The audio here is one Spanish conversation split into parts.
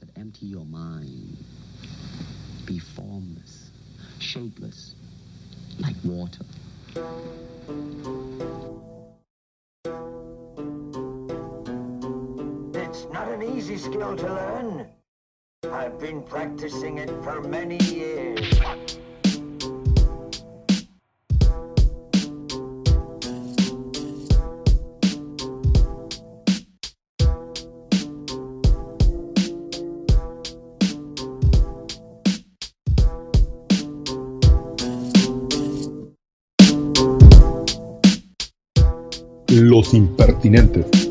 that empty your mind. Be formless, shapeless, like water. It's not an easy skill to learn. I've been practicing it for many years. Impertinentes.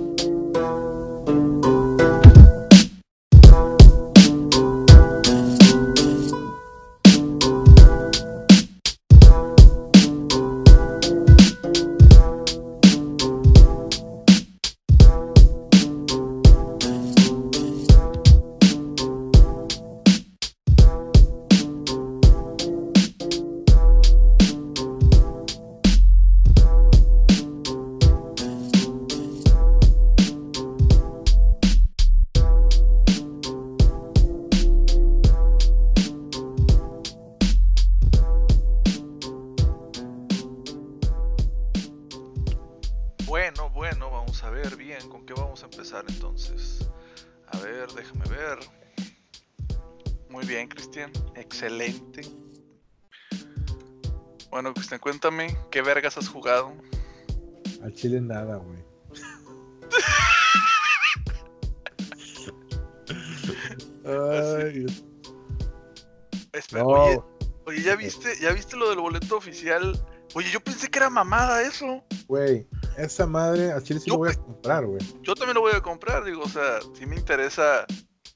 Excelente. Bueno, Cristian, cuéntame, ¿qué vergas has jugado? Al chile nada, güey. Ay, Espera, No. oye, oye, ¿ya viste, ¿ya viste lo del boleto oficial? Oye, yo pensé que era mamada eso. güey, esa madre al chile sí Yo lo voy a comprar, güey. Yo también lo voy a comprar, digo, o sea, sí me interesa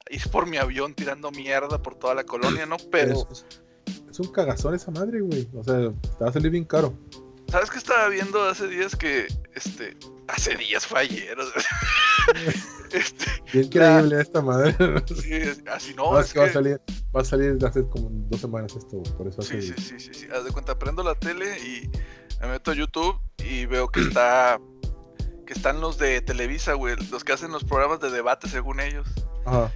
ir por mi avión tirando mierda por toda la colonia, ¿no? Pero, Es, es un cagazón esa madre, güey. O sea, te va a salir bien caro. ¿sabes qué estaba viendo hace días que, este, hace días fue ayer, o sea, este, Bien creíble esta madre. sí, así no, No, es es que va a salir, va a salir hace como dos semanas esto, por eso hace Sí, sí, sí, sí, sí. Haz de cuenta, prendo la tele y me meto a YouTube y veo que está. Que están los de Televisa, güey. Los que hacen los programas de debate según ellos. Ajá.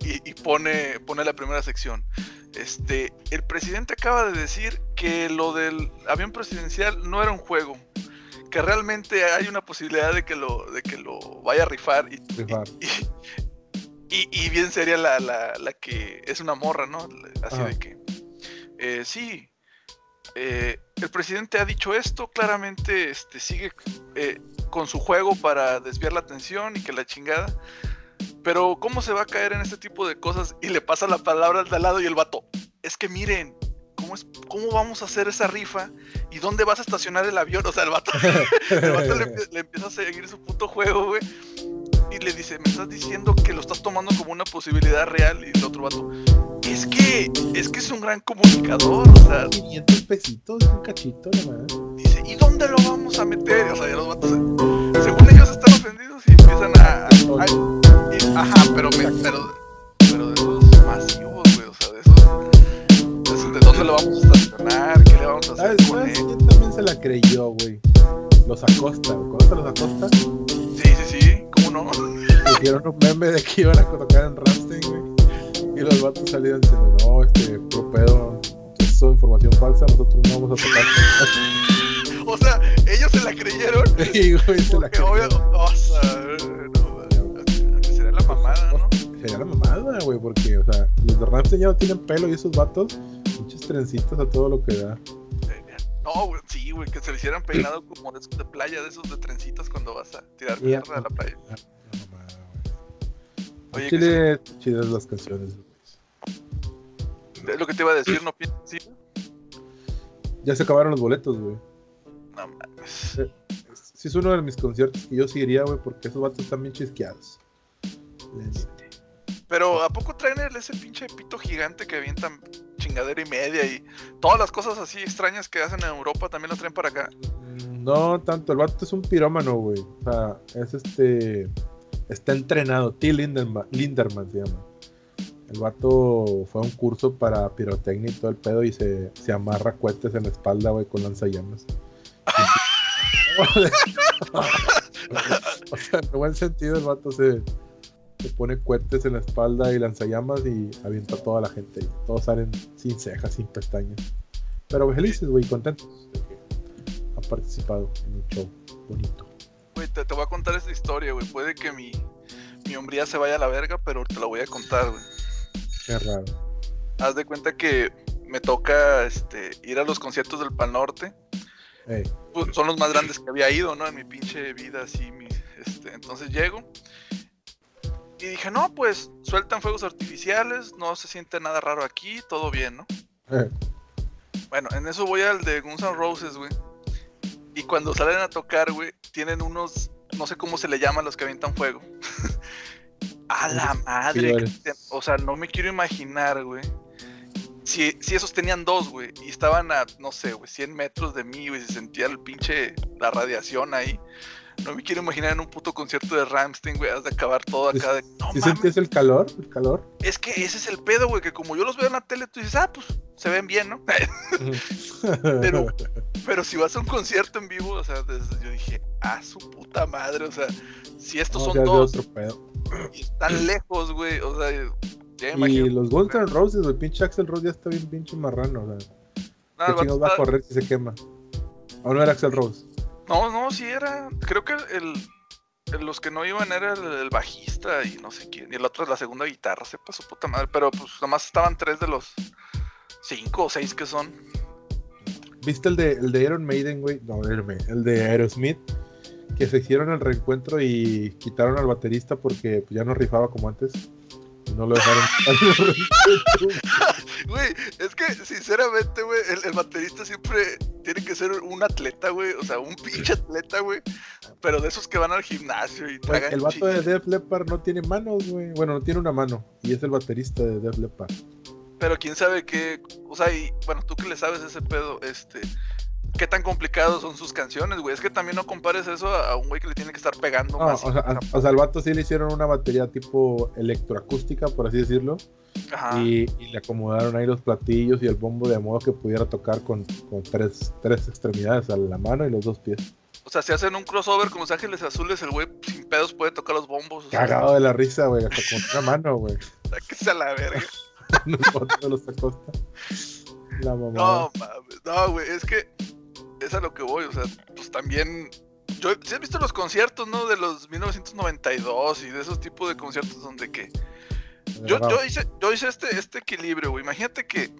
Y, y- y pone, pone la primera sección. Este. El presidente acaba de decir que lo del avión presidencial no era un juego. Que realmente hay una posibilidad de que lo, de que lo vaya a rifar. Y, Rifar. y, bien sería la, la, la que es una morra, ¿no? Así Ajá. de que. eh, sí. eh, el presidente ha dicho esto, claramente este, sigue eh, con su juego para desviar la atención y que la chingada. Pero ¿cómo se va a caer en este tipo de cosas? Y le pasa la palabra al de al lado y el vato. Es que miren, ¿cómo, es, ¿cómo vamos a hacer esa rifa? ¿Y dónde vas a estacionar el avión? O sea, el vato, le, le empieza a seguir su puto juego, güey. Y le dice, me estás diciendo que lo estás tomando como una posibilidad real. Y el otro vato, es que, es que es un gran comunicador. O sea, 500 pesitos, un cachito, la madre. dice, ¿y dónde lo vamos a meter? O sea, ya los vatos, según ellos están ofendidos y empiezan a... a- y- ajá, pero, me, pero, pero de esos masivos, güey, o sea, de esos, de esos, ¿de dónde lo vamos a estacionar? ¿Qué le vamos a hacer ¿Sabes, con él? quién también se la creyó, güey? Los Acosta. ¿Conoces los Acosta? Sí, sí, sí, ¿cómo no? Pusieron un meme de que iban a tocar en Ramstein, güey. Y los vatos salieron diciendo, no, este, propedo, eso es información falsa, nosotros no vamos a tocar. O sea, ellos se la creyeron. y, güey, se la obvio, creyeron. o sea, no, sería la mamada, ¿no? Sería la mamada, güey, porque, o sea, los de Ramstein ya no tienen pelo y esos vatos, muchas trencitas a todo lo que da. No, güey, sí, güey, que se le hicieran peinado como de esos de playa, de esos de trencitas cuando vas a tirar a la playa. Oye, En que Chile, chidas las canciones. Es lo que te iba a decir, ¿no piensas? Sí. Ya se acabaron los boletos, güey. No mames. Sí es uno de mis conciertos que yo sí iría, güey, porque esos vatos están bien chisqueados. Neta. Pero ¿a poco traen el, ese pinche pito gigante que avientan chingadera y media y todas las cosas así extrañas que hacen en Europa también lo traen para acá? No tanto, el vato es un pirómano, güey. O sea, es este. Está entrenado. T. Linderman, Linderman se llama. El vato fue a un curso para pirotecnia y todo el pedo y se, se amarra cohetes en la espalda, güey, con lanzallamas. o sea, en buen sentido, el vato se. Se pone cohetes en la espalda y lanzallamas y avienta a toda la gente. Y todos salen sin cejas, sin pestañas. Pero felices, güey, contentos de que han participado en un show bonito. Güey, te, te voy a contar esta historia, güey. Puede que mi, mi hombría se vaya a la verga, pero te la voy a contar, güey. Qué raro. Haz de cuenta que me toca este, ir a los conciertos del Pal Norte. Ey, Pues, son los más grandes que había ido, ¿no? En mi pinche vida, así. Mi, este, entonces llego. Y dije, no, pues sueltan fuegos artificiales, no se siente nada raro aquí, todo bien, ¿no? eh, Bueno, en eso voy al de Guns N' Roses, güey. Y cuando salen a tocar, güey, tienen unos, no sé cómo se le llaman los que avientan fuego. a la madre. O sea, no me quiero imaginar, güey. Si, si esos tenían dos, güey, y estaban a, no sé, güey, 100 metros de mí, güey, se sentía el pinche, la radiación ahí. No me quiero imaginar en un puto concierto de Ramstein, güey, has de acabar todo acá de... No ¿Sí mames, el calor? ¿El calor? es que ese es el pedo, güey, que como yo los veo en la tele, tú dices, ah, pues, se ven bien, ¿no? Pero- Pero si vas a un concierto en vivo, o sea, yo dije, ah, su puta madre, o sea, si estos No, son dos y están lejos, güey, o sea, ya me Y imagino. los Guns N' Roses, el pinche Axel Rose ya está bien pinche marrano. O sea, No, ¿qué va a correr si se quema? ¿O no era Axel Rose? No, no, sí era, creo que el, los que no iban era el, bajista y no sé quién, y el otro la segunda guitarra, sepa su puta madre, pero pues nomás estaban tres de los cinco o seis que son. ¿Viste el de, el de Iron Maiden, güey? No, el de Aerosmith. Que se hicieron el reencuentro y quitaron al baterista porque pues, ya no rifaba como antes. No lo dejaron. Güey, es que sinceramente, güey, el, el baterista siempre tiene que ser un atleta, güey. O sea, un pinche atleta, güey. Pero de esos que van al gimnasio y tragan el vato de. Def Leppard no tiene manos, güey. Bueno, no tiene una mano. Y es el baterista de Def Leppard. Pero quién sabe qué. O sea, y bueno, tú que le sabes ese pedo, este. ¿Qué tan complicados son sus canciones, güey? Es que también no compares eso a, un güey que le tiene que estar pegando No, o más. sea, a- o sea, al vato sí le hicieron una batería tipo electroacústica, por así decirlo. Ajá. Y, y le acomodaron ahí los platillos y el bombo de modo que pudiera tocar con, con tres, tres extremidades, a la mano y los dos pies. O sea, si hacen un crossover con Los Ángeles Azules, el güey sin pedos puede tocar los bombos. O sea, Cagado de la risa, güey, hasta con una mano, güey. sáquese a la verga. Los Acosta. La mamá. No, mames. No, güey, es que es a lo que voy. O sea, pues también. Yo, ¿sí has visto los conciertos, no? De los 1992 y de esos tipos de conciertos donde que. Yo, yo hice, yo hice este, este equilibrio, güey. Imagínate que,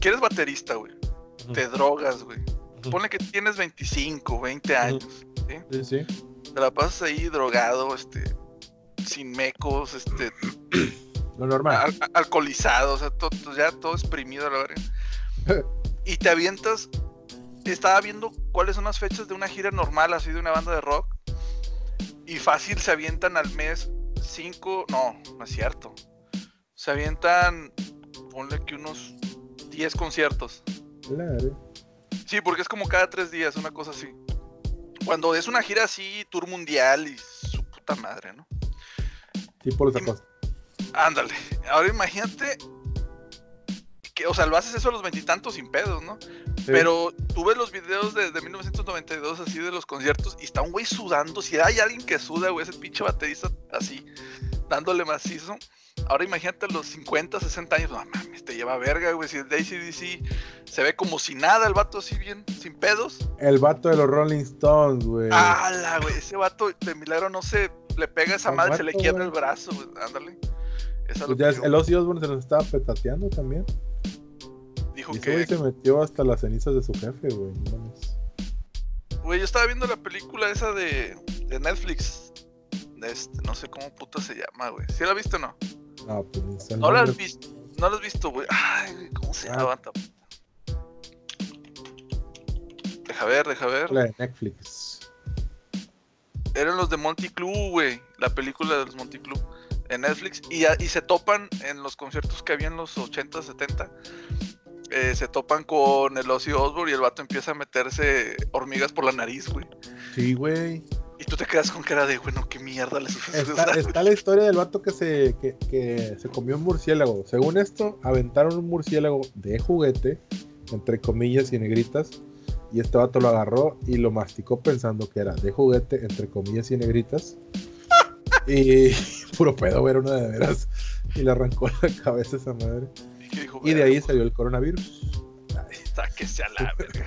que eres baterista, güey. Te drogas, güey. Ponle que tienes 25, 20 años. ¿sí? Sí, sí. Te la pasas ahí drogado, este. Sin mecos, este. Lo normal. al- al- alcoholizado, o sea, ya todo exprimido a la verga. y te avientas. Estaba viendo cuáles son las fechas de una gira normal, así de una banda de rock. Y fácil se avientan al mes cinco. No, no es cierto. Se avientan. Ponle que unos 10 conciertos. Claro. Sí, porque es como cada tres días, una cosa así. Cuando es una gira así, tour mundial y su puta madre, ¿no? Tipo los Acosta. Ándale. Ahora imagínate que, o sea, lo haces eso a los veintitantos sin pedos, ¿no? Sí. Pero tú ves los videos de, de 1992 así de los conciertos y está un güey sudando. Si hay alguien que suda, güey, ese pinche baterista así, dándole macizo. Ahora imagínate a los 50, 60 años, no mames, te lleva verga, güey. Si el ACDC se ve como si nada, el vato así bien, sin pedos. El vato de los Rolling Stones, güey. ¡Hala, güey! Ese vato de milagro no se le pega a esa madre, se le vato, quiebra el brazo, güey. Ándale. Pues ya el Ozzy Osbourne se nos estaba petateando también. Dijo que. se metió hasta las cenizas de su jefe, güey. Güey, yo estaba viendo la película esa de, de Netflix. De este, no sé cómo puta se llama, güey. ¿Sí la viste o no? No, pues No la has visto. No la has visto, güey. Ay, güey, ¿cómo se Ah. llama? Deja ver, deja ver. La de Netflix. Eran los de Monty Club, güey. La película de los Monty Club en Netflix. Y, y se topan en los conciertos que había en los 80, 70. Eh, se topan con el Ozzy Osbourne y el vato empieza a meterse hormigas por la nariz, güey. Sí, güey. Y tú te quedas con cara de, bueno, qué mierda le sucede. Está, está la historia del vato que se, que, que se comió un murciélago. Según esto, aventaron un murciélago de juguete, entre comillas y negritas, y este vato lo agarró y lo masticó pensando que era de juguete, entre comillas y negritas. y puro pedo, era una de veras. Y le arrancó la cabeza a esa madre. Y, que dijo, Y de ahí "Verga, salió el coronavirus. pues, sáquese a la verga.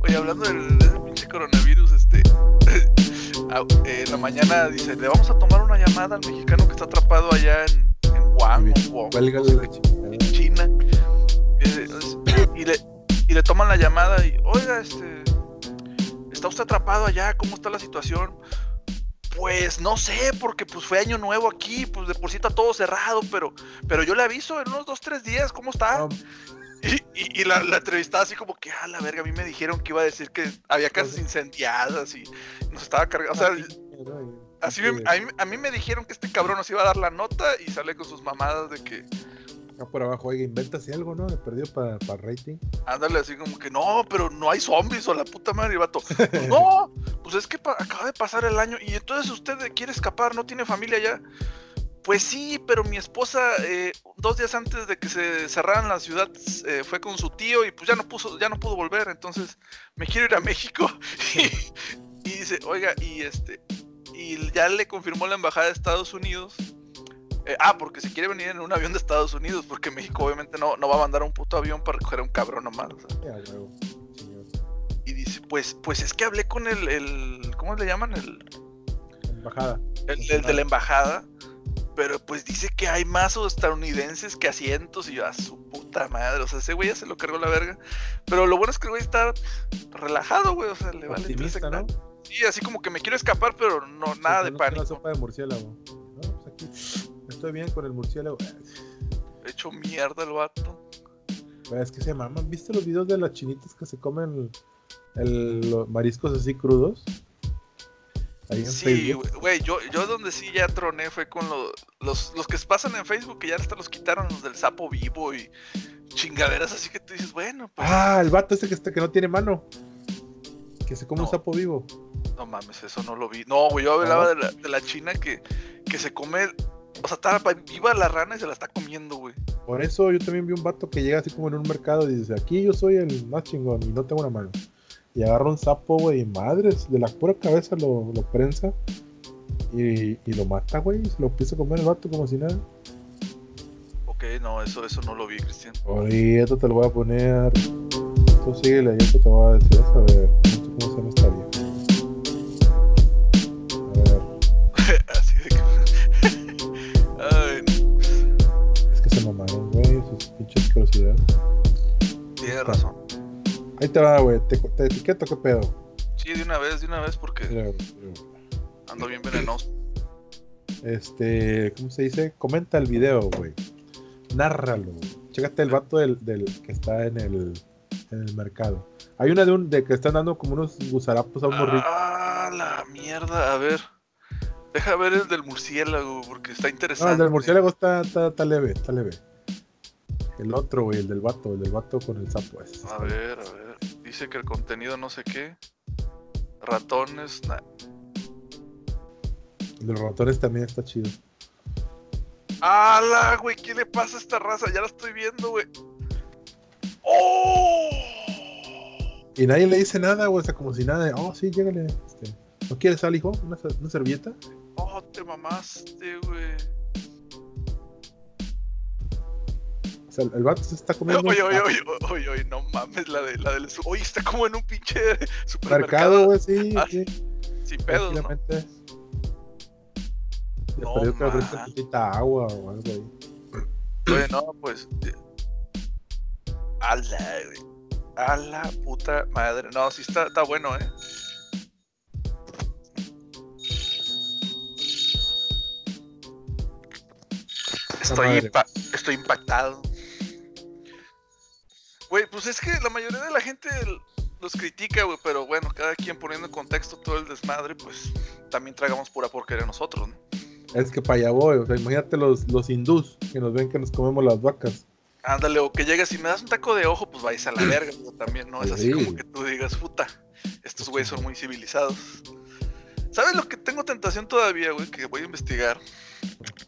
Oye, hablando del, de ese pinche coronavirus, este. ah, eh, en la mañana dice: Le vamos a tomar una llamada al mexicano que está atrapado allá en, en Wuhan o chingada. China. Es- Y le, y le toman la llamada y, oiga, este, ¿está usted atrapado allá? ¿Cómo está la situación? Pues no sé, porque pues fue año nuevo aquí, pues de por sí está todo cerrado, pero, pero yo le aviso en unos dos, tres días, ¿cómo está? Y, y- y la, la entrevistaba así como que, ah, la verga, a mí me dijeron que iba a decir que había casas incendiadas y nos estaba cargando, o sea, así me- a, mí, a mí me dijeron que este cabrón nos iba a dar la nota y sale con sus mamadas de que, Acá por abajo, oiga, invéntase algo, ¿no? De perdido para, para rating. Ándale así como que no, pero no hay zombies o la puta madre, y vato. "Pues no, pues es que pa- acaba de pasar el año y entonces usted quiere escapar, no tiene familia ya. Pues sí, pero mi esposa eh, dos días antes de que se cerraran la ciudad eh, fue con su tío y pues ya no puso, ya no pudo volver, entonces me quiero ir a México. y, y dice, oiga, y este, y ya le confirmó la embajada de Estados Unidos. Eh, ah, porque se quiere venir en un avión de Estados Unidos, porque México obviamente no, no va a mandar un puto avión para recoger a un cabrón nomás. o sea. Y dice, pues, pues es que hablé con el, el ¿cómo le llaman? El, Embajada. el, el de la embajada, pero pues dice que hay más estadounidenses que asientos y yo, a su puta madre, o sea, ese güey ya se lo cargó la verga. Pero lo bueno es que el güey está relajado, güey, o sea, le vale tres ¿no? Sí, así como que me quiero escapar, pero no, nada de conozco La pánico. sopa de murciélago. Estoy bien con el murciélago. He hecho mierda el vato. Es que se maman. ¿Viste los videos de las chinitas que se comen el, los mariscos así crudos? Ahí en Sí, güey, güey, yo, yo donde sí ya troné fue con lo- los, los que pasan en Facebook, que ya hasta los quitaron, los del sapo vivo y chingaderas así que tú dices, bueno, pues Ah, el vato ese que, está, que no tiene mano. Que se come un sapo vivo. No mames, eso no lo vi. No, güey, yo hablaba de la, de la china que, que se come. O sea, está viva la rana y se la está comiendo, güey. Por eso yo también vi un vato que llega así como en un mercado y dice, aquí yo soy el más chingón y no tengo una mano. Y agarra un sapo, güey, y madres, de la pura cabeza lo, lo prensa y, y lo mata, güey, y se lo empieza a comer el vato como si nada. Ok, no, eso, eso no lo vi, Cristian. Ahorita te lo voy a poner. Tú sigue leyendo, te voy a decir, a ver, no sé cómo se llama esta vieja. Ahí te va, güey, te, te etiqueto, qué pedo. Sí, de una vez, de una vez, porque Mira, güey, mira, güey. ando bien venenoso. Este, ¿cómo se dice? Comenta el video, güey. Nárralo. Chécate el vato del, del que está en el, en el mercado. Hay una de un de que están dando como unos gusarapos a un morrito. Ah, la mierda. A ver. Deja ver el del murciélago, porque está No, interesante. el del murciélago está, está, está leve, está leve. El otro, güey, el del vato, el del vato con el sapo. ese A bien. ver, a ver. Dice que el contenido no sé qué. Ratones. nah. Los ratones también está chido. ¡Hala, güey! ¿Qué le pasa a esta raza? Ya la estoy viendo, güey. ¡Oh! Y nadie le dice nada, güey, o sea, como si nada oh, sí, llégale. Este, ¿No quieres sal, hijo? ¿Una, una servilleta? ¡Oh, te mamaste, güey! Sea, el vato se está comiendo. Oye, oye, sapo. oye, oye, oye, no mames, la de la del. Oye, está como en un pinche Mercado, supermercado. güey, sí, Ah, sí. Sin pedos, ¿no? No, perdió que man. tantita agua o algo ahí. Oye, no, pues. eh, A la. A la puta madre. No, sí está, está bueno, eh. Estoy, impa- estoy impactado. Güey, pues es que la mayoría de la gente los critica, güey, pero bueno, cada quien poniendo en contexto todo el desmadre, pues también tragamos pura porquería nosotros, ¿no? Es que para allá voy, o sea, imagínate los, los hindús que nos ven que nos comemos las vacas. Ándale, o que llegas y me das un taco de ojo, pues vais a la verga, pero también no es así Sí. como que tú digas, puta, estos güeyes son muy civilizados. ¿Sabes lo que tengo tentación todavía, güey? Que voy a investigar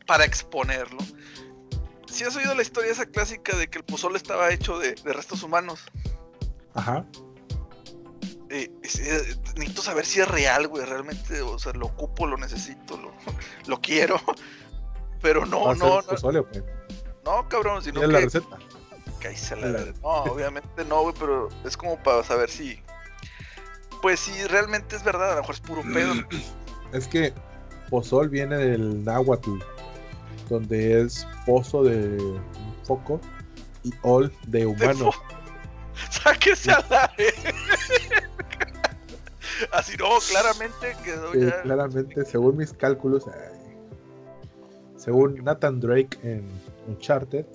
para exponerlo. Si has oído la historia esa clásica de que el pozole estaba hecho de, de restos humanos. Ajá. eh, eh, necesito saber si es real, güey. Realmente, o sea, lo ocupo, lo necesito, lo, lo quiero. Pero ¿Va no, no, no, pozole o qué? no, cabrón, sino ¿Tienes la que. receta? La. No, obviamente no, güey, pero es como para saber si. Pues si realmente es verdad, a lo mejor es puro pedo. Es que pozol viene del náhuatl, donde es pozo de foco y ol de humano. Sáquese a la verga. Así no, claramente quedó Sí, ya. claramente, según mis cálculos, ay, según Nathan Drake en Uncharted,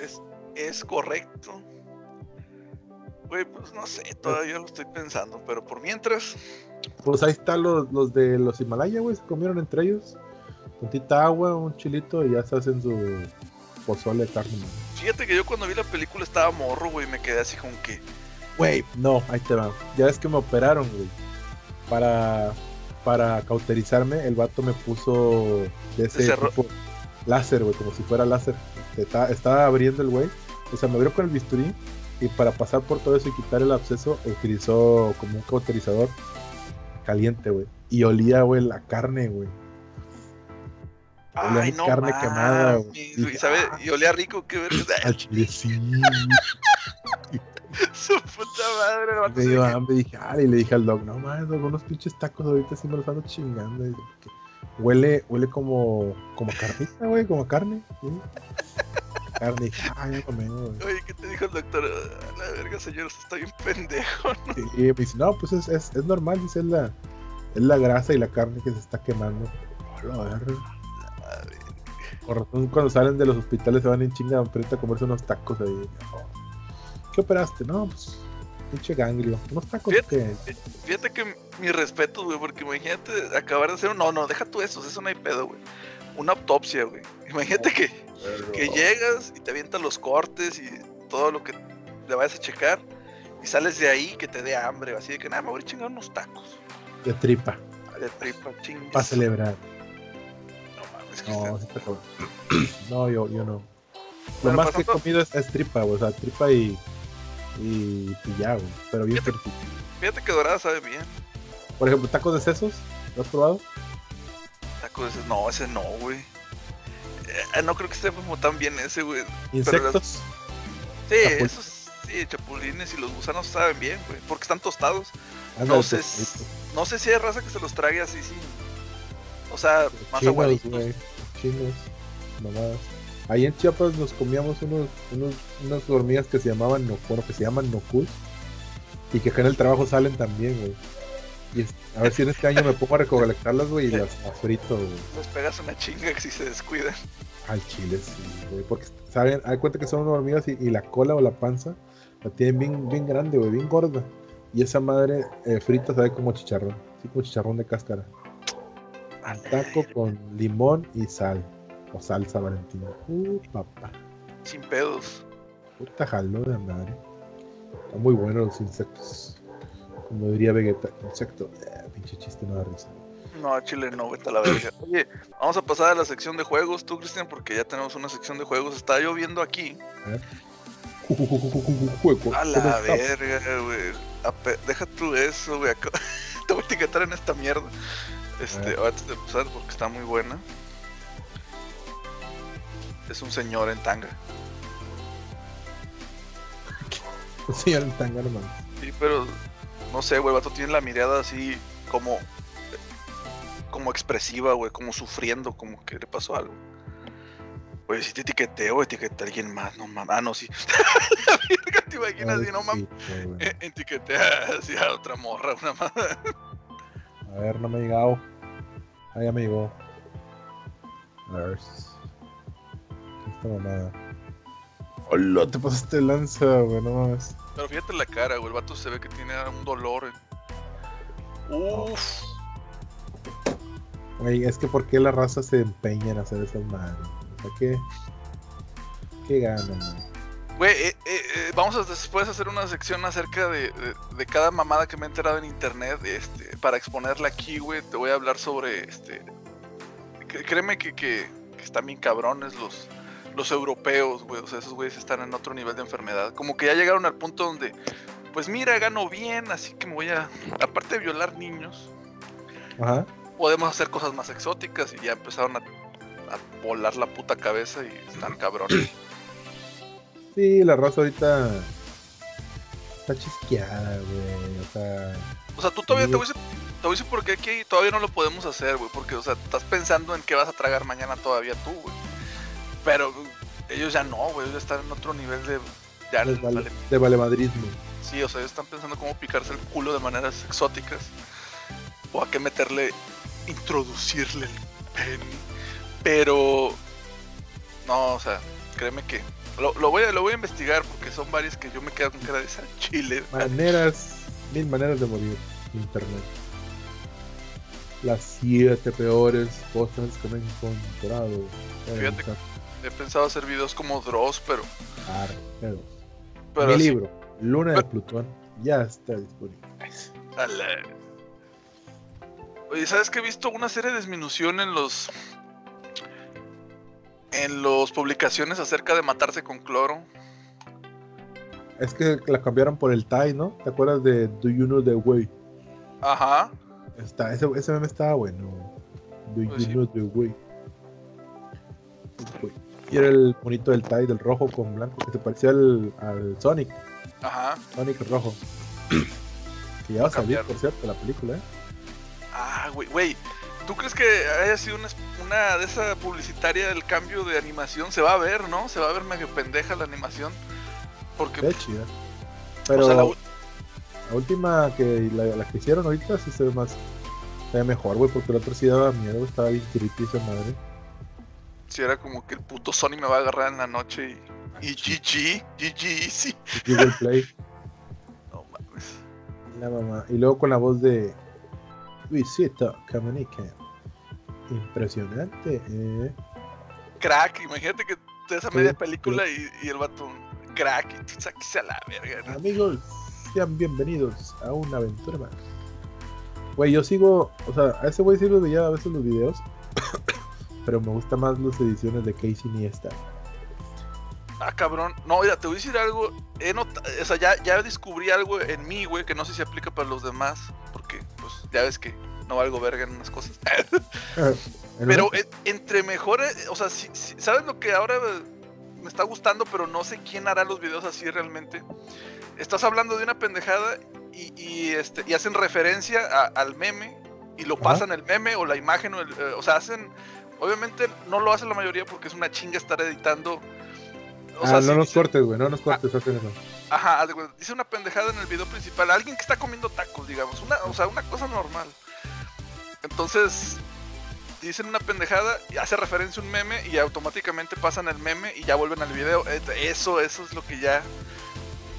Es, es correcto. Güey, pues no sé, todavía lo estoy pensando, pero por mientras, pues ahí están los, los de los Himalaya, güey, se comieron entre ellos. Tantita agua, un chilito y ya se hacen su pozole de carne. man. fíjate que yo cuando vi la película estaba morro, güey, me quedé así como que, Güey, no, ahí te va. Ya ves que me operaron, güey. Para, para cauterizarme, el vato me puso de ese cerró. tipo láser, güey, como si fuera láser. Estaba, estaba abriendo el güey. O sea, me abrió con el bisturí y para pasar por todo eso y quitar el absceso, utilizó como un cauterizador caliente, güey. Y olía, güey, la carne, güey. Olía ay, no carne quemada, güey, ¿sabe? "Ah". Y olía rico, qué verga. Al chile sí. Su puta madre, Me dio hambre y dije, ah, y le dije al dog, no mames, unos pinches tacos ahorita sí me los ando chingando. Y dije, "¿Qué? huele, huele como, como carnita, güey, como carne. ¿sí? Carne, y ah, comí, güey. Oye, ¿qué te dijo el doctor? A la verga, señor, está bien pendejo. Y me dice, no, pues es, es, es normal, dice, es la, es la grasa y la carne que se está quemando. Hola, verga. Por razón, cuando salen de los hospitales se van en chinga a comerse unos tacos ahí. ¿Qué operaste? No, pues, pinche ganglio. Unos tacos Fíjate- que... Fíjate que mi respeto, güey, porque imagínate acabar de hacer un... No, no, deja tú eso, eso no hay pedo, güey. Una autopsia, güey. Imagínate que, que llegas y te avientan los cortes y todo lo que le vayas a checar y sales de ahí que te dé hambre, así de que nada, me voy a chingar unos tacos De tripa, de tripa, chingues. para celebrar. No No, yo, yo no. Lo más que he comido es, es tripa, güey. O sea, tripa y. Y, güey. Pero bien Fíjate-. Fíjate que dorada sabe bien. Por ejemplo, tacos de sesos. ¿Lo has probado? Tacos de ese, no, ese no, güey. Eh, no creo que esté como tan bien ese, güey. Insectos. Sí, Chapul- esos, sí, chapulines y los gusanos saben bien, güey, porque están tostados. No sé, no sé si hay raza que se los trague así, sí. O sea, más chinos, aguaditos. güey. Chinos. Mamadas. Ahí en Chiapas nos comíamos unos, unos, unas hormigas que se llamaban, no, bueno, que se llaman nocul. Y que acá en el trabajo salen también, güey. Y a ver si en este año me pongo a recolectarlas, güey, y las, las frito, güey. Les pegas una chinga que si se descuidan. Al chile, sí, güey. Porque, ¿saben? Hay cuenta que son hormigas y, y la cola o la panza la tienen bien, bien grande, güey, bien gorda. Y esa madre eh, frita sabe como chicharrón. Así como chicharrón de cáscara. Al taco con limón y sal. O salsa valentina. Uh, papá. Sin pedos. Puta jaló de madre. Están muy buenos los insectos. Como diría Vegeta, insecto. Eh, pinche chiste, no da risa. No, chile no, vete a la verga. Oye, vamos a pasar a la sección de juegos, tú, Cristian, porque ya tenemos una sección de juegos. Está lloviendo aquí. Juego. A ¿Cómo la verga, güey. Deja tú eso, güey. Te voy a etiquetar en esta mierda. Este, Ah. antes de empezar, porque está muy buena. Es un señor en tanga. Un señor en tanga nomás. Sí, pero no sé, güey, el vato tiene la mirada así como como expresiva, güey, como sufriendo, como que le pasó algo. Oye, si te etiqueté o etiqueté a alguien más, no mames. Ah, no, sí. la verga, te imaginas, así, no mames. Eh, Etiqueté a, así a otra morra, una madre. A ver, no me ha llegado. Ah, me llegó. A ver. ¿Qué esta mamada? Hola, te pasaste lanza, güey, no mames. Pero fíjate la cara, güey, el vato se ve que tiene un dolor. en- Uf. Güey, es que ¿por qué la raza se empeña en hacer esas madres? O sea, ¿qué? ¿Qué ganan, güey? Güey, eh, eh, eh, vamos a después hacer una sección acerca de, de- de cada mamada que me he enterado en internet, este, para exponerla aquí, güey, te voy a hablar sobre, este, créeme que, que, que están bien cabrones los, los europeos, güey, o sea, esos güeyes están en otro nivel de enfermedad, como que ya llegaron al punto donde pues mira, gano bien, así que me voy a, aparte de violar niños, Ajá. podemos hacer cosas más exóticas y ya empezaron a, a volar la puta cabeza y están cabrón. Sí, la raza ahorita está chisqueada, güey. O sea, O sea, tú todavía te voy a decir, te voy a decir por qué aquí todavía no lo podemos hacer, güey, porque, o sea, estás pensando en qué vas a tragar mañana todavía tú, güey. Pero ellos ya no, güey, ellos ya están en otro nivel de... Ya de, vale, vale- de valemadrismo. Sí, o sea, ellos están pensando cómo picarse el culo de maneras exóticas. O a qué meterle, introducirle el pene. Pero, no, o sea, créeme que lo, lo voy a, lo voy a investigar porque son varias que yo me quedo con cara de esa chile. Maneras, mil maneras de morir. Internet. Las siete peores cosas que me he encontrado. en Fíjate He pensado hacer videos como Dross, pero, carretera. pero Mi así, libro, Luna de Plutón, ya está disponible. a la- Oye, ¿sabes que he visto una serie de disminución en los en los publicaciones acerca de matarse con cloro? Es que la cambiaron por el Tai, ¿no? ¿Te acuerdas de Do You Know the Way? Ajá. Está, ese, ese meme estaba bueno. Do You Pues sí. Know the Way. Y era el bonito del Tai, del rojo con blanco, que se parecía al, al Sonic. Ajá. Sonic rojo. que ya va a salir, por cierto, la película, ¿eh? Ah, güey, güey. ¿Tú crees que haya sido una, una de esa publicitaria del cambio de animación? Se va a ver, ¿no? Se va a ver medio pendeja la animación. Porque, Qué chida. Pero o sea, la la, última que la, la que hicieron ahorita sí se ve más. Se ve mejor, güey, porque el otro sí daba miedo, estaba bien creepy esa madre. si era como que el puto Sony me va a agarrar en la noche y, y GG, GG, sí. Google Play. No mames. La mamá. Y luego con la voz de Luisito Comunica. Impresionante, eh. Crack, imagínate que de esa Sí, media película y, y el vato, crack, y tú sáquese a la verga. ¿no? Amigos, sean bienvenidos a una aventura más. Güey, yo sigo, o sea, a ese güey sí lo veía a veces los videos, pero me gusta más las ediciones de Casey Niesta. Ah, cabrón. No, mira, te voy a decir algo. He nota- o sea, ya, ya descubrí algo en mí, güey, que no sé si aplica para los demás. Porque, pues, ya ves que no valgo verga en unas cosas. Pero eh, entre mejores, o sea, si, si- ¿sabes lo que ahora me está gustando, pero no sé quién hará los videos así realmente? Estás hablando de una pendejada y, y, este, y hacen referencia a- al meme y lo Ajá. pasan el meme o la imagen, o, el, eh, o sea, hacen, obviamente no lo hacen la mayoría porque es una chinga estar editando. O ah, sea, no si nos dice- cortes, güey, no nos cortes, hacen eso. Ajá, dice una pendejada en el video principal, alguien que está comiendo tacos, digamos, una, o sea, una cosa normal. Entonces, dicen una pendejada y hace referencia a un meme y automáticamente pasan el meme y ya vuelven al video. Eh, Eso, eso es lo que ya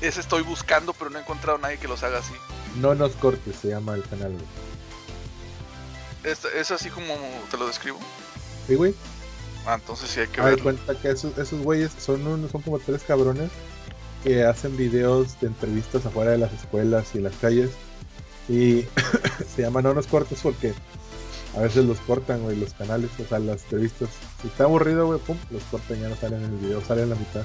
ese estoy buscando, pero no he encontrado a nadie que los haga así. No nos cortes, se llama el canal. Es, es así como te lo describo. ¿Sí, güey? Ah, entonces sí hay que verlo. cuenta que esos, esos güeyes son, un- son como tres cabrones que hacen videos de entrevistas afuera de las escuelas y en las calles. Y se llama No nos cortes porque a veces los cortan, güey, los canales, o sea, las entrevistas. Si está aburrido, güey, pum, los cortan, ya no salen en el video, salen en la mitad.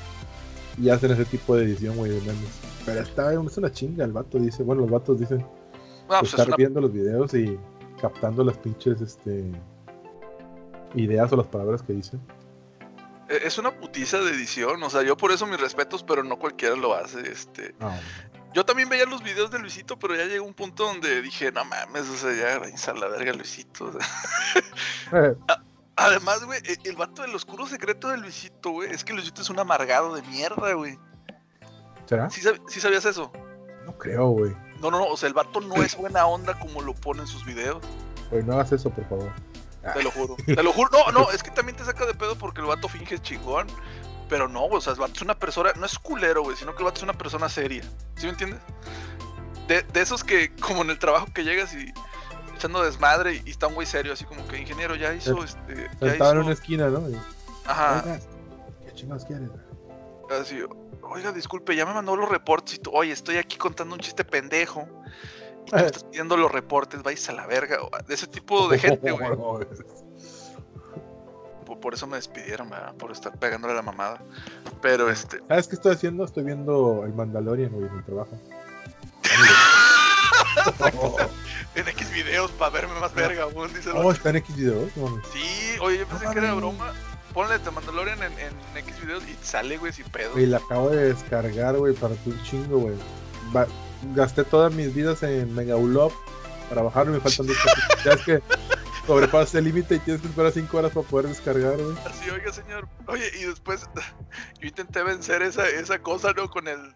Y hacen ese tipo de edición, güey, de memes. Pero está, es una chinga, el vato dice, bueno, los vatos dicen, No, pues es estar una- viendo los videos y captando las pinches, este, ideas o las palabras que dicen. e, es una putiza de edición, o sea, yo por eso mis respetos, pero no cualquiera lo hace, este. No, Yo también veía los videos de Luisito, pero ya llegó un punto donde dije, no mames, o sea, ya váyanse a la verga Luisito. o sea. Eh, Además, güey, e- el vato del oscuro secreto de Luisito, güey, es que Luisito es un amargado de mierda, güey. ¿Será? ¿Sí, sab- sí sabías eso? No creo, güey. No, no, no, o sea, el vato no es buena onda como lo pone en sus videos, Güey, no hagas eso, por favor. te lo juro. Te lo juro, no, no, es que también te saca de pedo porque el vato finge chingón. Pero no, güey, o sea, el vato es una persona, no es culero, güey, sino que el vato es una persona seria. ¿Sí me entiendes? De, de esos que, como en el trabajo que llegas y echando desmadre y, y está un güey serio, así como que ingeniero ya hizo este. Ya Estaba en una esquina, ¿no? Ajá, "Oiga, ¿Qué chingados quieres? así, oiga, disculpe, ya me mandó los reportes y tú, oye, estoy aquí contando un chiste pendejo. Y tú estás pidiendo los reportes, vais a la verga. De ese tipo de gente, güey. Por, por eso me despidieron, ¿verdad? Por estar pegándole a la mamada. Pero este, ¿Sabes qué estoy haciendo? Estoy viendo el Mandalorian, güey, en el trabajo. en X videos para verme más verga, weón, dice Oh, está en X videos. Sí, oye, yo pensé No que era broma. Ponle The Mandalorian en, en X videos y sale, güey, sin pedo. Güey, la acabo de descargar, güey, para tu chingo, güey. Va- Gasté todas mis vidas en Mega Ulop para bajarlo y me faltan dos cosas. Ya es que sobrepasas el límite y tienes que esperar 5 horas para poder descargar, güey. Así, oiga, señor. Oye, y después yo intenté vencer esa, esa cosa, ¿no? Con el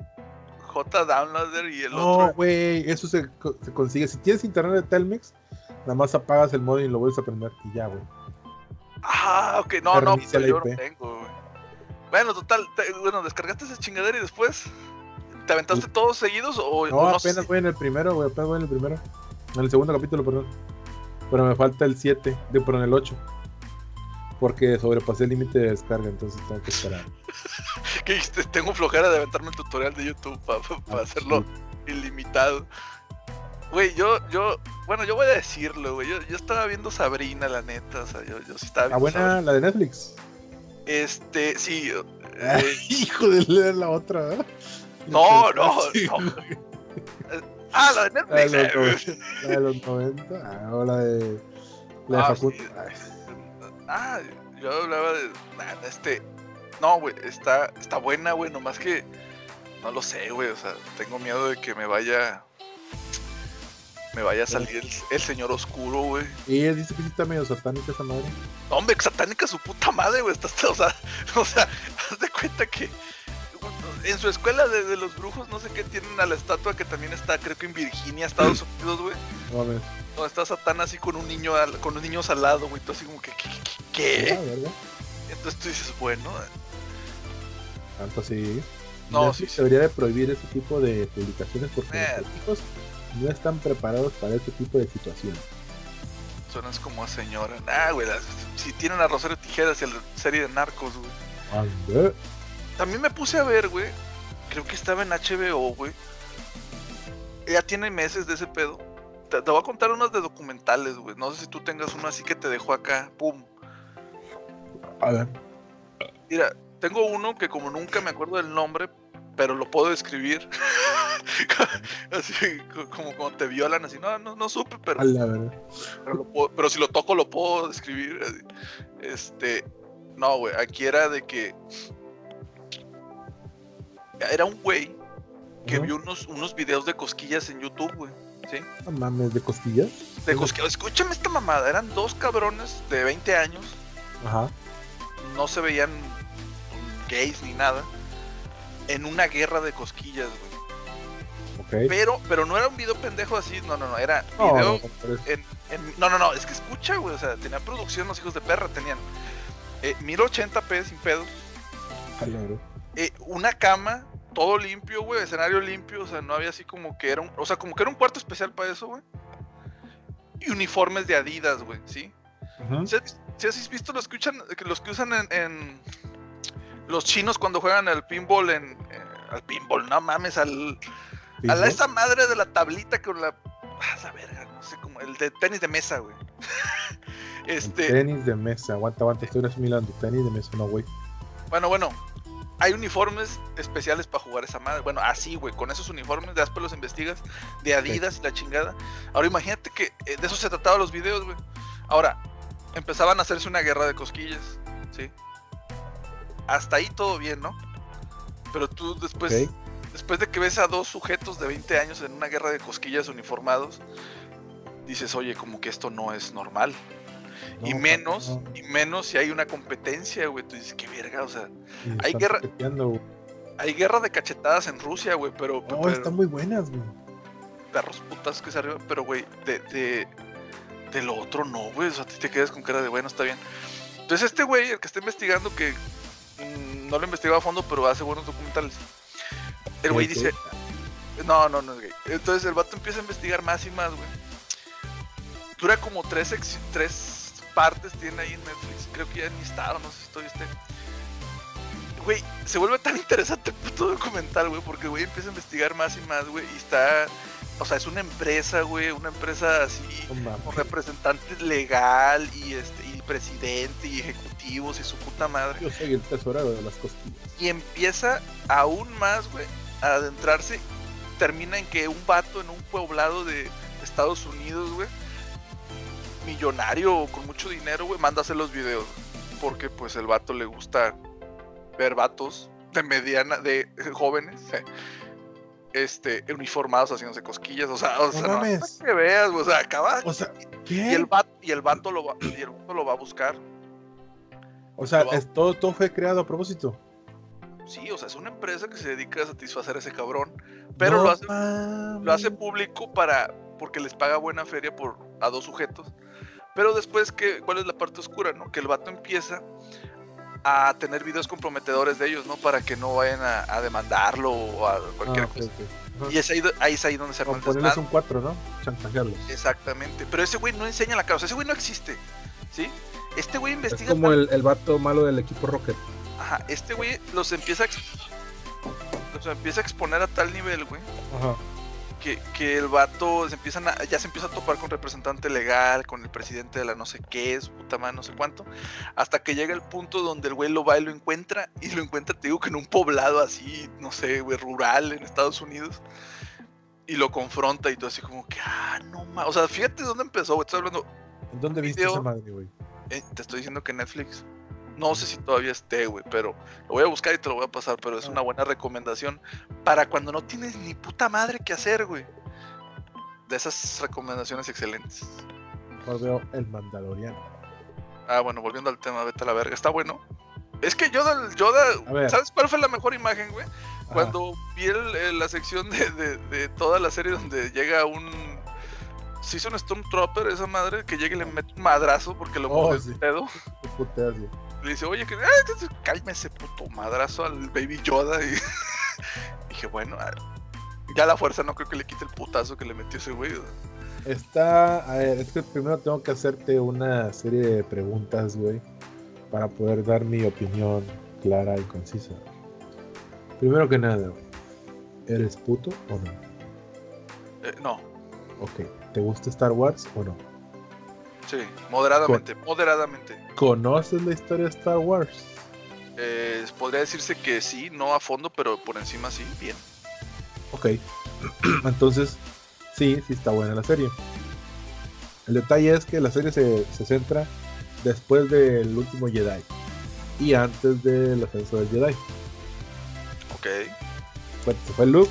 J Downloader y el No, otro. güey, eso se, se consigue. Si tienes internet de Telmex, nada más apagas el modo y lo vuelves a prender y ya, güey. Ah, ok, no, no, la yo no tengo, güey. Bueno, total, te- bueno, descargaste esa chingadera y después. ¿Te aventaste todos seguidos o No, no sé apenas si- voy en el primero, güey, apenas voy en el primero. En el segundo capítulo, perdón. Pero me falta el 7, de, pero en el 8. Porque sobrepasé el límite de descarga, entonces tengo que esperar. dijiste, tengo flojera de aventarme el tutorial de YouTube para Ah, hacerlo ilimitado. Güey, yo, yo, bueno, yo voy a decirlo, güey. Yo, yo estaba viendo Sabrina, la neta. O sea, yo, yo sí estaba La viendo buena, Sabrina. la de Netflix. Este, sí. eh, Hijo de leer la otra, ¿eh? No, no, no. Ah, la de La Netflix. de, eh, los, no- la de los 90. Ah, o la de. La de Ah, Facundo. Ah, yo hablaba de. nah, este. No, güey, está, está buena, güey. Nomás que. No lo sé, güey. O sea, tengo miedo de que me vaya. Me vaya a salir el, el señor oscuro, güey. Y ella dice que sí está medio satánica esa madre. No, hombre, satánica su puta madre, güey. Está- o sea, o sea, haz de cuenta que. En su escuela de, de los brujos, no sé qué, tienen a la estatua que también está, creo que en Virginia, Estados Unidos, güey. Mames. Donde está Satán así con un niño al- con los niños al lado, güey. Tú así como que, ¿qué? qué, Ah. Entonces tú dices, bueno, Tanto así. No, sí, sí. debería de prohibir ese tipo de publicaciones porque Eh. nuestros hijos no están preparados para ese tipo de situaciones. suenas como a señora. Ah, güey, las- si tienen a Rosario Tijeras y la serie de Narcos, güey. También me puse a ver, güey. Creo que estaba en HBO, güey. Ya tiene meses de ese pedo. Te, te voy a contar unos de documentales, güey. No sé si tú tengas uno así que te dejó acá. Pum. A ver. Mira, tengo uno que como nunca me acuerdo del nombre, pero lo puedo describir. así co- como cuando te violan, así. No, no, no supe, pero, A la verdad. pero, lo puedo- pero si lo toco lo puedo describir. así. Este, no, güey. Aquí era de que era un güey que vio unos, unos videos de cosquillas en YouTube, güey. ¿Sí? No mames, de costillas. De cosquillas. Escúchame esta mamada. Eran dos cabrones de 20 años. Ajá. No se veían gays ni nada. En una guerra de cosquillas, güey. Ok. Pero, pero no era un video pendejo así. No, no, no. Era No, video no, en, en- no, no, no, es que escucha, güey, o sea, tenían producción los hijos de perra, tenían eh, 1080p sin pedos, a la verdad. Eh, una cama, todo limpio, güey, escenario limpio, o sea, no había así como que era un, o sea, como que era un cuarto especial para eso, güey. Y uniformes de Adidas, güey, ¿sí? Ajá. ¿Sí, has- sí has visto los que usan, los que usan en, en los chinos cuando juegan al pinball en, eh, al pinball, no mames, al, a la, esa madre de la tablita con la. Ah, la verga, no sé cómo. El de tenis de mesa, güey. este. Tenis de mesa. Aguanta, aguanta. Estoy asimilando. Tenis de mesa, no, güey. Bueno, bueno. Hay uniformes especiales para jugar esa madre. Bueno, así, güey. Con esos uniformes, después los investigas. De Adidas y la chingada. Ahora imagínate que eh, de eso se trataban los videos, güey. Ahora, empezaban a hacerse una guerra de cosquillas. ¿Sí? Hasta ahí todo bien, ¿no? Pero tú después. Después de que ves a dos sujetos de 20 años en una guerra de cosquillas uniformados, dices, oye, como que esto no es normal. Y No, menos, no. y menos si hay una competencia, güey. Tú dices, qué verga, o sea, hay guerra- hay guerra de cachetadas en Rusia, güey, pero, Oh, pero- están muy buenas, güey. perros putas que se arriba, pero güey, de, de, de lo otro no, güey. O sea, a ti te quedas con cara de bueno, está bien. Entonces, este güey, el que está investigando, que mm, no lo investigó a fondo, pero hace buenos documentales. El güey dice, no, no, no es gay. Entonces el vato empieza a investigar más y más, güey. Dura como tres, ex- tres partes tiene ahí en Netflix. Creo que ya ni está, o no sé si estoy este. Güey, se vuelve tan interesante el puto documental, güey, porque güey empieza a investigar más y más, güey, y está. O sea, es una empresa, güey, una empresa así, con representante legal y este, y presidente y ejecutivos y su puta madre Yo soy el tesorero de las costillas. y empieza aún más, güey, a adentrarse termina en que un vato en un poblado de Estados Unidos, güey, millonario o con mucho dinero, güey, manda a hacer los videos. Porque pues el vato le gusta ver vatos de mediana, de jóvenes, este, uniformados haciéndose cosquillas, o sea, o sea, no, que veas, güey, o sea, acaba O sea, y ¿qué? el vato, y el vato lo va, y el vato lo va a buscar. O sea, es- todo, todo fue creado a propósito. Sí, o sea, es una empresa que se dedica a satisfacer a ese cabrón, pero No lo hace lo hace público para porque les paga buena feria por a dos sujetos. Pero después que cuál es la parte oscura, ¿no? Que el vato empieza a tener videos comprometedores de ellos, ¿no? Para que no vayan a, a demandarlo o a cualquier Ah, cosa. ok. Ajá. Y es ahí, ahí es ahí donde se arma Como el un 4, ¿no? Chantajearlos. Exactamente. Pero ese güey no enseña la sea, ese güey no existe. ¿Sí? Este güey Es investiga. como tan- el, el vato malo del equipo Rocket. Ajá, este güey los empieza a los empieza a exponer a tal nivel, güey. Ajá. Que, que el vato se empiezan a- ya se empieza a topar con representante legal, con el presidente de la no sé qué, su puta madre, no sé cuánto, hasta que llega el punto donde el güey lo va y lo encuentra, y lo encuentra, te digo, que en un poblado así, no sé, güey, rural en Estados Unidos, y lo confronta y todo así como que, ah, no mames, o sea, fíjate dónde empezó, güey, estoy hablando, ¿En dónde viste esa madre, güey? eh, te estoy diciendo que Netflix, no sé si todavía esté, güey, pero lo voy a buscar y te lo voy a pasar, pero es una buena recomendación para cuando no tienes ni puta madre que hacer, güey. De esas recomendaciones excelentes. Mejor veo El Mandaloriano. Ah, bueno, volviendo al tema, vete a la verga. Está bueno. Es que Yoda, Yoda. ¿sabes cuál fue la mejor imagen, güey? Ajá. Cuando vi el- el- la sección de, de- de toda la serie donde llega un... Se hizo un Stormtrooper, esa madre, que llega y le mete un madrazo porque lo Oh, mordió sí. el dedo. Le dice, oye, que, ah, ese puto madrazo al Baby Yoda. Y dije, bueno, ah, ya la fuerza no creo que le quite el putazo que le metió ese güey. Está, a ver, es que primero tengo que hacerte una serie de preguntas, güey, para poder dar mi opinión clara y concisa. Primero que nada, güey, ¿eres puto o no? Eh, no, Ok, ¿te gusta Star Wars o no? sí, moderadamente, moderadamente. ¿Conoces la historia de Star Wars? Eh, podría decirse que sí, no a fondo, pero por encima sí, bien. Ok, entonces sí, sí está buena la serie. El detalle es que la serie se, se centra después del último Jedi y antes del ascenso del Jedi. Ok. Fue- se fue Luke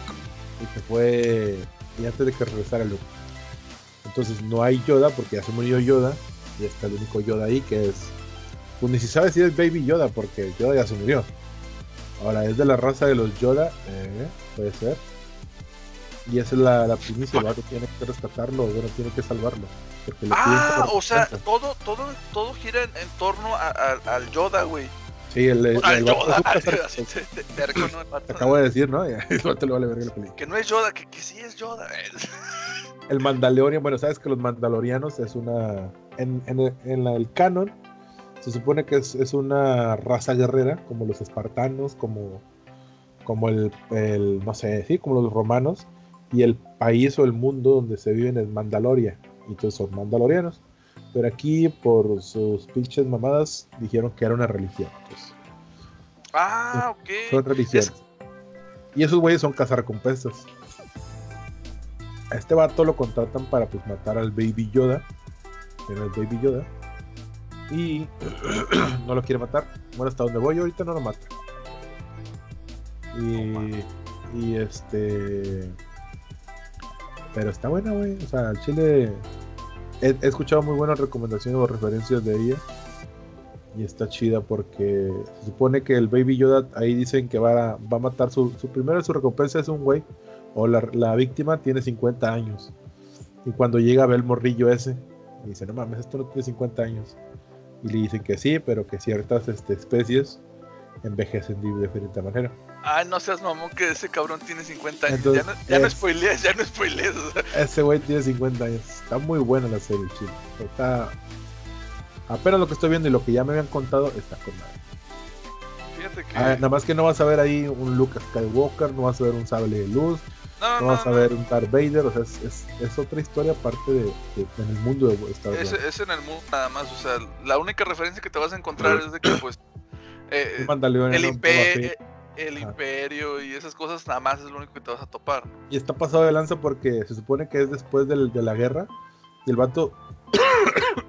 y se fue y antes de que regresara Luke. Entonces no hay Yoda porque ya se murió Yoda y está el único Yoda ahí que es pues ni si sabe si es Baby Yoda porque Yoda ya se murió. Ahora es de la raza de los Yoda, eh, puede ser. Y esa es la, la primicia, el vato tiene que rescatarlo, o bueno, tiene que salvarlo. Porque Ah, que o sea, todo, todo, todo gira en, en torno a- a- al Yoda, güey. Sí, el, el, Yoda, te acabo de decir, ¿no? Vale verga la película. Que no es Yoda, que, que sí es Yoda. El Mandalorian, bueno, sabes que los Mandalorianos es una. En, en, en la- el canon, se supone que es, es una raza guerrera, como los espartanos, como, como el, el, no sé, sí, como los romanos. Y el país o el mundo donde se viven es Mandaloria. Y entonces son mandalorianos. Pero aquí, por sus pinches mamadas, dijeron que era una religión. Entonces, Ah, ok. son religiones. Y esos güeyes son cazarrecompensas. A este vato lo contratan para pues matar al Baby Yoda. No es Baby Yoda. Y no lo quiere matar. Bueno, hasta donde voy ahorita no lo mata. Y, y este. Pero está buena, güey. O sea, el chile. He, he escuchado muy buenas recomendaciones o referencias de ella. Y está chida porque se supone que el Baby Yoda ahí dicen que va a, va a matar su, su primera su recompensa es un güey o la, la víctima tiene 50 años. Y cuando llega ve el morrillo ese y dice, no mames, esto no tiene 50 años. Y le dicen que sí, pero que ciertas este, especies envejecen de diferente manera. Ay, no seas mamón que ese cabrón tiene 50 años. Entonces, ya no, ya no es- spoilees, ya no spoilees. Ese güey tiene 50 años. Está muy buena la serie, chile. Está... Apenas lo que estoy viendo y lo que ya me habían contado está con madre. Fíjate que. Ah, nada más que no vas a ver ahí un Luke Skywalker, no vas a ver un sable de luz, no, no no, vas a no, ver un Darth Vader, o sea, es, es, es otra historia aparte de, de- en el mundo de Star Wars. Es, es en el mundo nada más. O sea, la única referencia que te vas a encontrar es de que, pues. eh, el, un Boba impe- Fett. el imperio y esas cosas, nada más es lo único que te vas a topar. Y está pasado de lanza porque se supone que es después del- de la guerra. Y el vato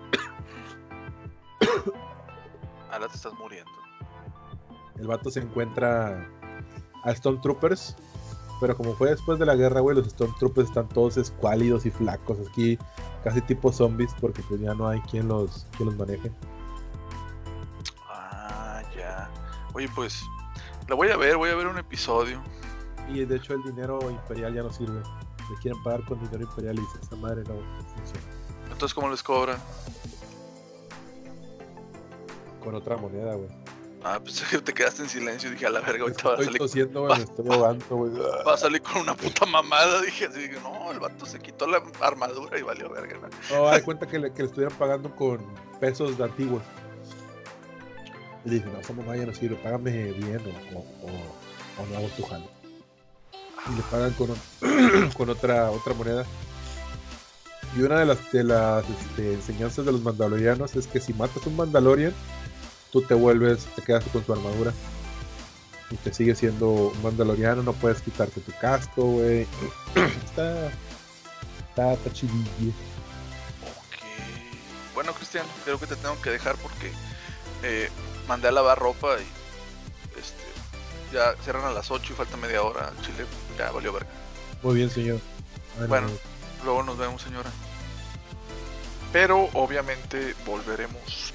Ahora te estás muriendo. El vato se encuentra a Stormtroopers. Pero como fue después de la guerra, güey, los Stormtroopers están todos escuálidos y flacos aquí, casi tipo zombies, porque pues ya no hay quien los, quien los maneje. Ah, ya. Oye, pues, la voy a ver, voy a ver un episodio. Y de hecho el dinero imperial ya no sirve. Le quieren pagar con dinero imperial y dice, esta madre no funciona. Entonces, ¿cómo les cobran? Con otra moneda, güey. Ah, pues te quedaste en silencio dije, a la verga, ahorita va a salir, tosiendo, güey, me estoy ahogando, güey. va a salir con una puta mamada. Dije así, dije, no, el vato se quitó la armadura y valió verga. ¿no? No, hay cuenta que le, que le estuvieran pagando con pesos de antiguos. Y le dije, no, esa mamá ya no sirve, págame bien o, o, o- o no hago tu jale. Y le pagan con, con otra, otra moneda. Y una de las, de las este, enseñanzas de los mandalorianos es que si matas un mandalorian, tú te vuelves, te quedas con tu armadura. Y te sigues siendo un mandaloriano, no puedes quitarte tu casco, güey. está, está, está chidillo. Ok. Bueno, Cristian, creo que te tengo que dejar porque eh, mandé a lavar ropa y este, ya cierran a las 8 y falta media hora. Chile, ya valió verga. Muy bien, señor. Bueno. no. Luego nos vemos, señora. Pero obviamente volveremos